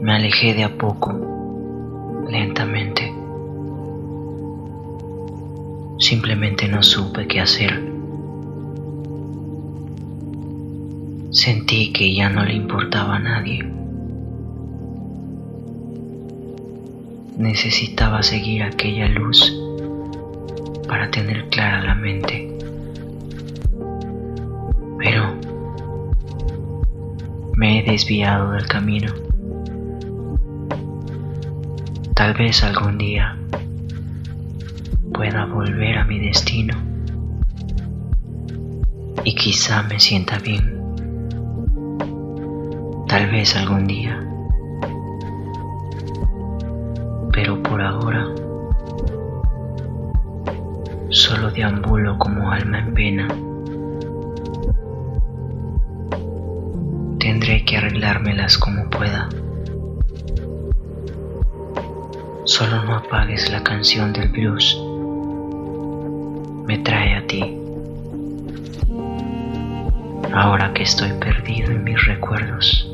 Me alejé de a poco, lentamente. Simplemente no supe qué hacer. Sentí que ya no le importaba a nadie. Necesitaba seguir aquella luz para tener clara la mente. Me he desviado del camino. Tal vez algún día pueda volver a mi destino y quizá me sienta bien. Tal vez algún día. Pero por ahora solo deambulo como alma en pena. Arreglármelas como pueda. Solo no apagues la canción del blues. Me trae a ti. Ahora que estoy perdido en mis recuerdos.